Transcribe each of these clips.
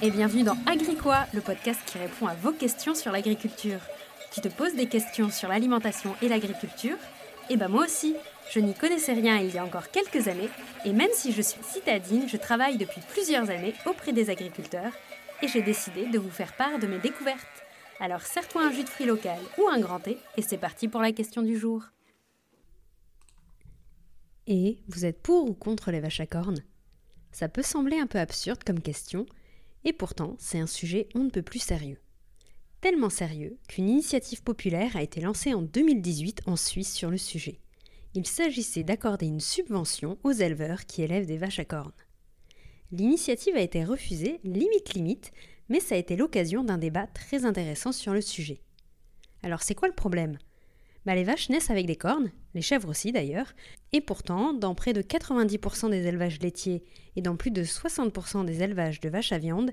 et bienvenue dans Agricois, le podcast qui répond à vos questions sur l'agriculture. Tu te poses des questions sur l'alimentation et l'agriculture Eh ben moi aussi, je n'y connaissais rien il y a encore quelques années, et même si je suis citadine, je travaille depuis plusieurs années auprès des agriculteurs, et j'ai décidé de vous faire part de mes découvertes. Alors serre-toi un jus de fruits local ou un grand thé, et c'est parti pour la question du jour. Et vous êtes pour ou contre les vaches à cornes? Ça peut sembler un peu absurde comme question, et pourtant c'est un sujet on ne peut plus sérieux. Tellement sérieux qu'une initiative populaire a été lancée en 2018 en Suisse sur le sujet. Il s'agissait d'accorder une subvention aux éleveurs qui élèvent des vaches à cornes. L'initiative a été refusée, limite limite, mais ça a été l'occasion d'un débat très intéressant sur le sujet. Alors c'est quoi le problème? Bah, Les vaches naissent avec des cornes, les chèvres aussi d'ailleurs, et pourtant, dans près de 90% des élevages laitiers et dans plus de 60% des élevages de vaches à viande,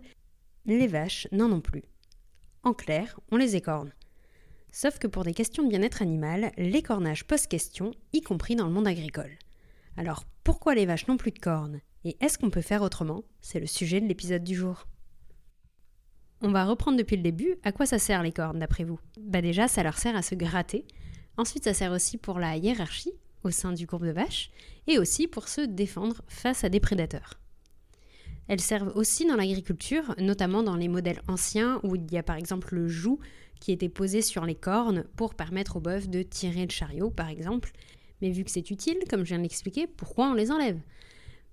les vaches n'en ont plus. En clair, on les écorne. Sauf que pour des questions de bien-être animal, l'écornage pose question, y compris dans le monde agricole. Alors pourquoi les vaches n'ont plus de cornes Et est-ce qu'on peut faire autrement? C'est le sujet de l'épisode du jour. On va reprendre depuis le début. À quoi ça sert les cornes d'après vous? Bah déjà, ça leur sert à se gratter. Ensuite, ça sert aussi pour la hiérarchie au sein du groupe de vaches et aussi pour se défendre face à des prédateurs. Elles servent aussi dans l'agriculture, notamment dans les modèles anciens où il y a par exemple le joug qui était posé sur les cornes pour permettre aux bœufs de tirer le chariot par exemple. Mais vu que c'est utile, comme je viens de l'expliquer, pourquoi on les enlève?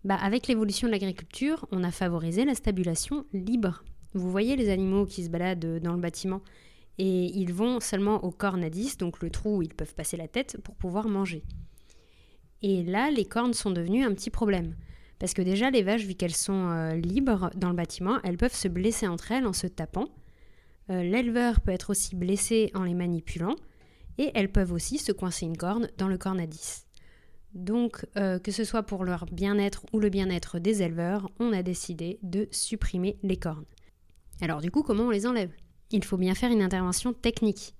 Bah, Avec l'évolution de l'agriculture, on a favorisé la stabulation libre vous voyez les animaux qui se baladent dans le bâtiment? Et ils vont seulement au 10, donc le trou où ils peuvent passer la tête pour pouvoir manger. Et là, les cornes sont devenues un petit problème. Parce que déjà, les vaches, vu qu'elles sont euh, libres dans le bâtiment, elles peuvent se blesser entre elles en se tapant. Euh, l'éleveur peut être aussi blessé en les manipulant. Et elles peuvent aussi se coincer une corne dans le 10. Donc, euh, que ce soit pour leur bien-être ou le bien-être des éleveurs, on a décidé de supprimer les cornes. Alors du coup, comment on les enlève? Il faut bien faire une intervention technique.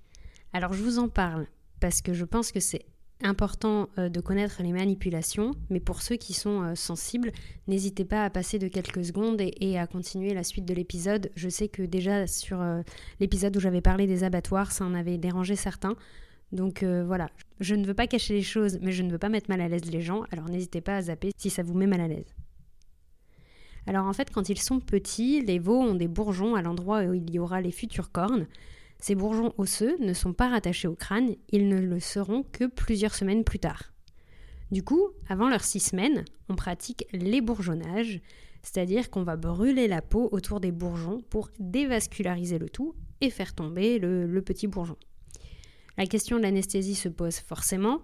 Alors je vous en parle parce que je pense que c'est important euh, de connaître les manipulations, mais pour ceux qui sont euh, sensibles, n'hésitez pas à passer de quelques secondes et, à continuer la suite de l'épisode. Je sais que déjà sur euh, l'épisode où j'avais parlé des abattoirs, ça en avait dérangé certains. Donc voilà, je ne veux pas cacher les choses, mais je ne veux pas mettre mal à l'aise les gens, alors n'hésitez pas à zapper si ça vous met mal à l'aise. Alors en fait, quand ils sont petits, les veaux ont des bourgeons à l'endroit où il y aura les futures cornes. Ces bourgeons osseux ne sont pas rattachés au crâne, ils ne le seront que plusieurs semaines plus tard. Du coup, avant leurs six semaines, on pratique l'ébourgeonnage, c'est-à-dire qu'on va brûler la peau autour des bourgeons pour dévasculariser le tout et faire tomber le, le petit bourgeon. La question de l'anesthésie se pose forcément.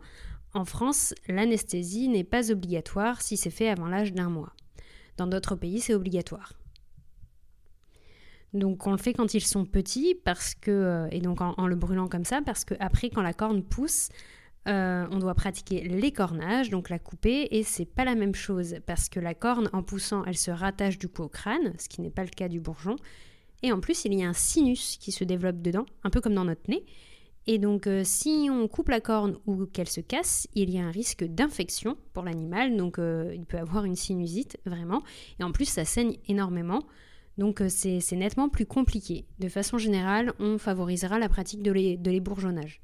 En France, l'anesthésie n'est pas obligatoire si c'est fait avant l'âge d'un mois. Dans d'autres pays, c'est obligatoire. Donc on le fait quand ils sont petits parce que euh, et donc en, le brûlant comme ça parce que après quand la corne pousse, euh, on doit pratiquer l'écornage, donc la couper et c'est pas la même chose parce que la corne en poussant, elle se rattache du coup au crâne, ce qui n'est pas le cas du bourgeon. Et en plus, il y a un sinus qui se développe dedans, un peu comme dans notre nez. Et donc, euh, si on coupe la corne ou qu'elle se casse, il y a un risque d'infection pour l'animal. Donc, euh, il peut avoir une sinusite, vraiment. Et en plus, ça saigne énormément. Donc, euh, c'est nettement plus compliqué. De façon générale, on favorisera la pratique de l'ébourgeonnage.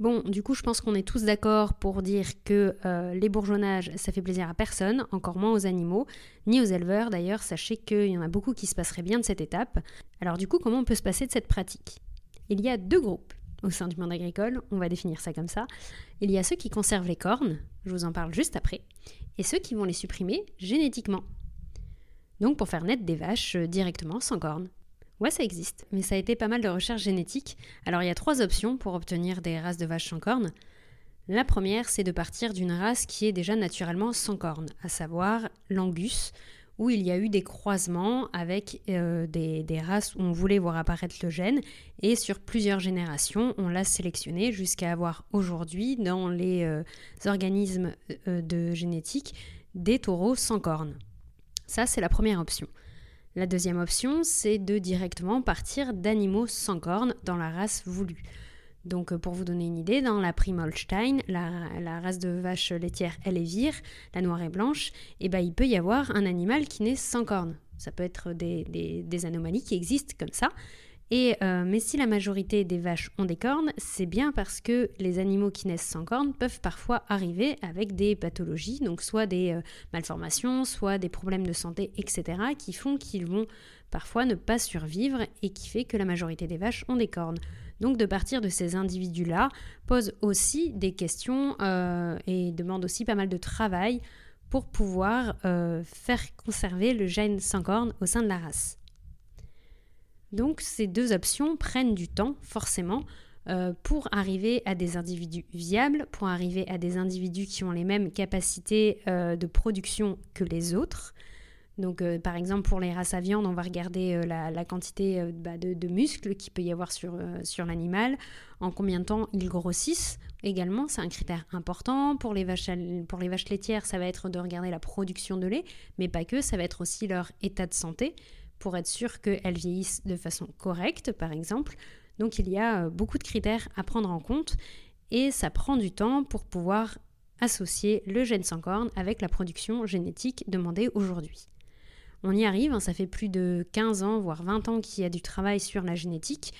Bon, du coup, je pense qu'on est tous d'accord pour dire que l'ébourgeonnage, ça fait plaisir à personne, encore moins aux animaux, ni aux éleveurs d'ailleurs. Sachez qu'il y en a beaucoup qui se passeraient bien de cette étape. Alors, du coup, comment on peut se passer de cette pratique? Il y a deux groupes au sein du monde agricole, on va définir ça comme ça. Il y a ceux qui conservent les cornes, je vous en parle juste après, et ceux qui vont les supprimer génétiquement. Donc pour faire naître des vaches euh, directement sans cornes. Ouais, ça existe, mais ça a été pas mal de recherches génétiques. Alors il y a trois options pour obtenir des races de vaches sans cornes. La première, c'est de partir d'une race qui est déjà naturellement sans cornes, à savoir l'angus, où il y a eu des croisements avec euh, des, races où on voulait voir apparaître le gène et sur plusieurs générations on l'a sélectionné jusqu'à avoir aujourd'hui dans les euh, organismes euh, de génétique des taureaux sans cornes. Ça c'est la première option. La deuxième option c'est de directement partir d'animaux sans cornes dans la race voulue. Donc euh, pour vous donner une idée, dans la prime Holstein, la, race de vache laitière Elevir, la noire et blanche, eh ben, il peut y avoir un animal qui naît sans cornes. Ça peut être des anomalies qui existent comme ça. Et, euh, mais si la majorité des vaches ont des cornes, c'est bien parce que les animaux qui naissent sans cornes peuvent parfois arriver avec des pathologies, donc soit des euh, malformations, soit des problèmes de santé, etc., qui font qu'ils vont parfois ne pas survivre et qui fait que la majorité des vaches ont des cornes. Donc de partir de ces individus-là pose aussi des questions euh, et demande aussi pas mal de travail pour pouvoir faire conserver le gène sans cornes au sein de la race. Donc ces deux options prennent du temps, forcément, euh, pour arriver à des individus viables, pour arriver à des individus qui ont les mêmes capacités euh, de production que les autres. Donc, euh, par exemple, pour les races à viande, on va regarder la, quantité bah, de, muscles qu'il peut y avoir sur, l'animal, en combien de temps ils grossissent. Également, c'est un critère important. Pour les, vaches, pour les vaches laitières, ça va être de regarder la production de lait, mais pas que, ça va être aussi leur état de santé pour être sûr qu'elles vieillissent de façon correcte, par exemple. Donc il y a euh, beaucoup de critères à prendre en compte et ça prend du temps pour pouvoir associer le gène sans corne avec la production génétique demandée aujourd'hui. On y arrive, hein, ça fait plus de 15 ans, voire 20 ans qu'il y a du travail sur la génétique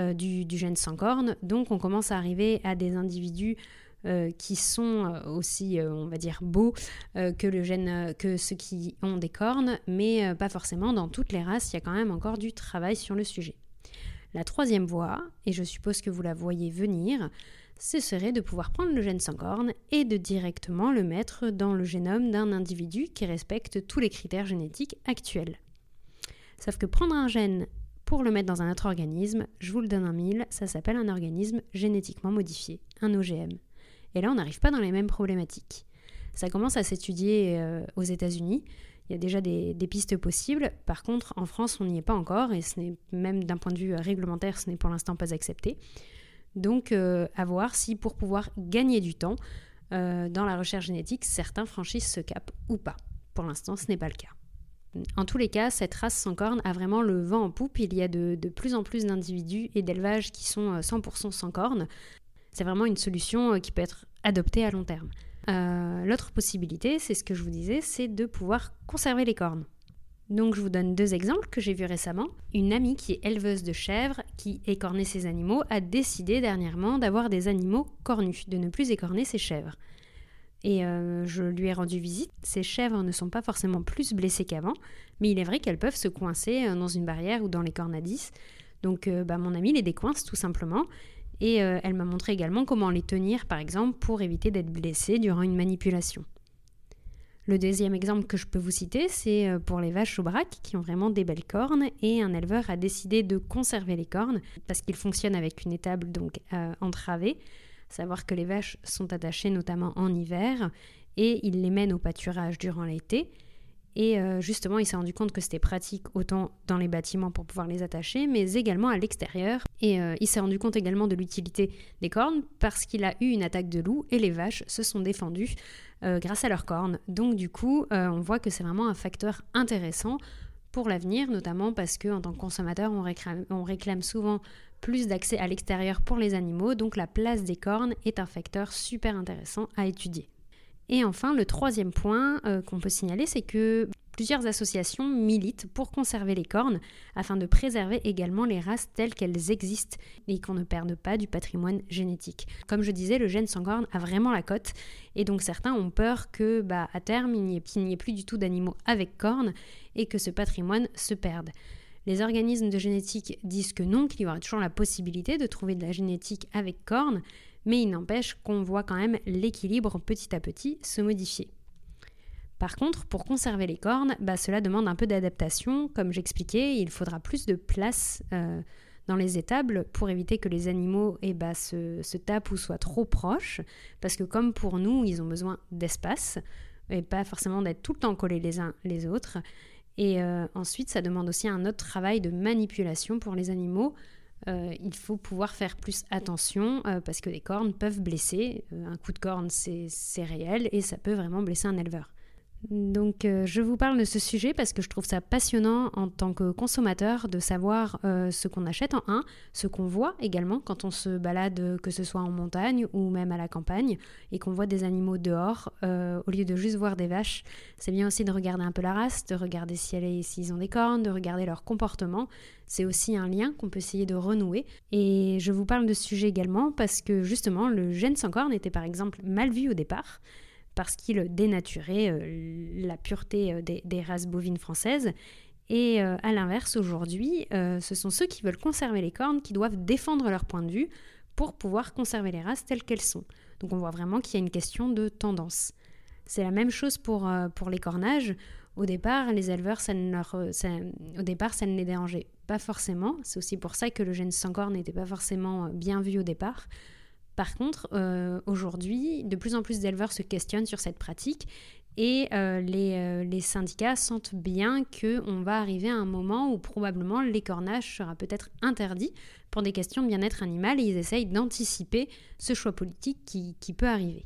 euh, du, du, gène sans corne, donc on commence à arriver à des individus euh, qui sont euh, aussi, euh, on va dire, beaux que, le gène, que ceux qui ont des cornes, mais pas forcément dans toutes les races, il y a quand même encore du travail sur le sujet. La troisième voie, et je suppose que vous la voyez venir, ce serait de pouvoir prendre le gène sans cornes et de directement le mettre dans le génome d'un individu qui respecte tous les critères génétiques actuels. Sauf que prendre un gène pour le mettre dans un autre organisme, je vous le donne en mille, ça s'appelle un organisme génétiquement modifié, un OGM. Et là, on n'arrive pas dans les mêmes problématiques. Ça commence à s'étudier euh, aux États-Unis. Il y a déjà des, pistes possibles. Par contre, en France, on n'y est pas encore et ce n'est même d'un point de vue réglementaire, ce n'est pour l'instant pas accepté. Donc, euh, à voir si pour pouvoir gagner du temps euh, dans la recherche génétique, certains franchissent ce cap ou pas. Pour l'instant, ce n'est pas le cas. En tous les cas, cette race sans cornes a vraiment le vent en poupe. Il y a de, de plus en plus d'individus et d'élevages qui sont 100% sans cornes. C'est vraiment une solution euh, qui peut être adoptée à long terme. Euh, l'autre possibilité, c'est ce que je vous disais, c'est de pouvoir conserver les cornes. Donc je vous donne deux exemples que j'ai vus récemment. Une amie qui est éleveuse de chèvres, qui écornait ses animaux, a décidé dernièrement d'avoir des animaux cornus, de ne plus écorner ses chèvres. Et euh, je lui ai rendu visite. Ces chèvres ne sont pas forcément plus blessées qu'avant, mais il est vrai qu'elles peuvent se coincer dans une barrière ou dans les cornes à 10. Donc bah, mon amie les décoince tout simplement et euh, elle m'a montré également comment les tenir, par exemple, pour éviter d'être blessé durant une manipulation. Le deuxième exemple que je peux vous citer, c'est euh, pour les vaches au braque qui ont vraiment des belles cornes et un éleveur a décidé de conserver les cornes parce qu'il fonctionne avec une étable donc euh, entravée, savoir que les vaches sont attachées notamment en hiver et il les mène au pâturage durant l'été et euh, justement, il s'est rendu compte que c'était pratique autant dans les bâtiments pour pouvoir les attacher, mais également à l'extérieur. Et euh, il s'est rendu compte également de l'utilité des cornes parce qu'il a eu une attaque de loup et les vaches se sont défendues euh, grâce à leurs cornes. Donc du coup, on voit que c'est vraiment un facteur intéressant pour l'avenir, notamment parce qu'en tant que consommateur, on réclame souvent plus d'accès à l'extérieur pour les animaux, donc la place des cornes est un facteur super intéressant à étudier. Et enfin, le troisième point euh, qu'on peut signaler, c'est que plusieurs associations militent pour conserver les cornes afin de préserver également les races telles qu'elles existent et qu'on ne perde pas du patrimoine génétique. Comme je disais, le gène sans cornes a vraiment la cote et donc certains ont peur que bah, à terme il n'y ait, ait plus du tout d'animaux avec cornes et que ce patrimoine se perde. Les organismes de génétique disent que non, qu'il y aura toujours la possibilité de trouver de la génétique avec cornes, mais il n'empêche qu'on voit quand même l'équilibre petit à petit se modifier. Par contre, pour conserver les cornes, bah, cela demande un peu d'adaptation. Comme j'expliquais, il faudra plus de place euh, dans les étables pour éviter que les animaux eh bah, se, tapent ou soient trop proches. Parce que comme pour nous, ils ont besoin d'espace et pas forcément d'être tout le temps collés les uns les autres. Et euh, ensuite, ça demande aussi un autre travail de manipulation pour les animaux euh, il faut pouvoir faire plus attention euh, parce que les cornes peuvent blesser. Euh, un coup de corne, c'est réel et ça peut vraiment blesser un éleveur. Donc euh, je vous parle de ce sujet parce que je trouve ça passionnant en tant que consommateur de savoir euh, ce qu'on achète en un, ce qu'on voit également quand on se balade, que ce soit en montagne ou même à la campagne, et qu'on voit des animaux dehors, euh, au lieu de juste voir des vaches. C'est bien aussi de regarder un peu la race, de regarder si s'ils ont des cornes, de regarder leur comportement. C'est aussi un lien qu'on peut essayer de renouer. Et je vous parle de ce sujet également parce que justement le gène sans corne était par exemple mal vu au départ parce qu'il dénaturait euh, la pureté euh, des, races bovines françaises. Et euh, à l'inverse, aujourd'hui, ce sont ceux qui veulent conserver les cornes qui doivent défendre leur point de vue pour pouvoir conserver les races telles qu'elles sont. Donc on voit vraiment qu'il y a une question de tendance. C'est la même chose pour, les cornages. Au départ, les éleveurs, au départ, ça ne les dérangeait pas forcément. C'est aussi pour ça que le gène sans corne n'était pas forcément bien vu au départ. Par contre, euh, aujourd'hui, de plus en plus d'éleveurs se questionnent sur cette pratique et euh, euh, les, syndicats sentent bien qu'on va arriver à un moment où probablement l'écornage sera peut-être interdit pour des questions de bien-être animal et ils essayent d'anticiper ce choix politique qui peut arriver.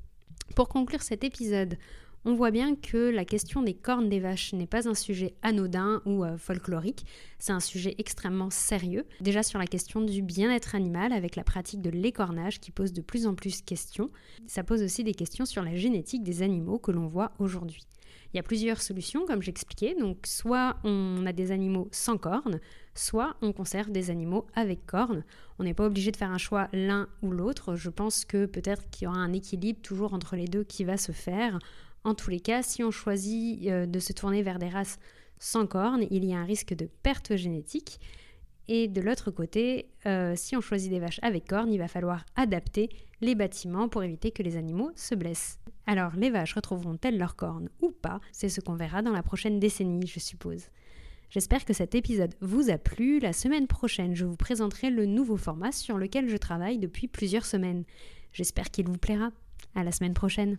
Pour conclure cet épisode, on voit bien que la question des cornes des vaches n'est pas un sujet anodin ou euh, folklorique, c'est un sujet extrêmement sérieux. Déjà sur la question du bien-être animal avec la pratique de l'écornage qui pose de plus en plus de questions, ça pose aussi des questions sur la génétique des animaux que l'on voit aujourd'hui. Il y a plusieurs solutions, comme j'expliquais. Donc, soit on a des animaux sans cornes, soit on conserve des animaux avec cornes. On n'est pas obligé de faire un choix l'un ou l'autre. Je pense que peut-être qu'il y aura un équilibre toujours entre les deux qui va se faire en tous les cas, si on choisit euh, de se tourner vers des races sans cornes, il y a un risque de perte génétique. Et de l'autre côté, euh, si on choisit des vaches avec cornes, il va falloir adapter les bâtiments pour éviter que les animaux se blessent. Alors, les vaches retrouveront-elles leurs cornes ou pas? C'est ce qu'on verra dans la prochaine décennie, je suppose. J'espère que cet épisode vous a plu. La semaine prochaine, je vous présenterai le nouveau format sur lequel je travaille depuis plusieurs semaines. J'espère qu'il vous plaira. À la semaine prochaine.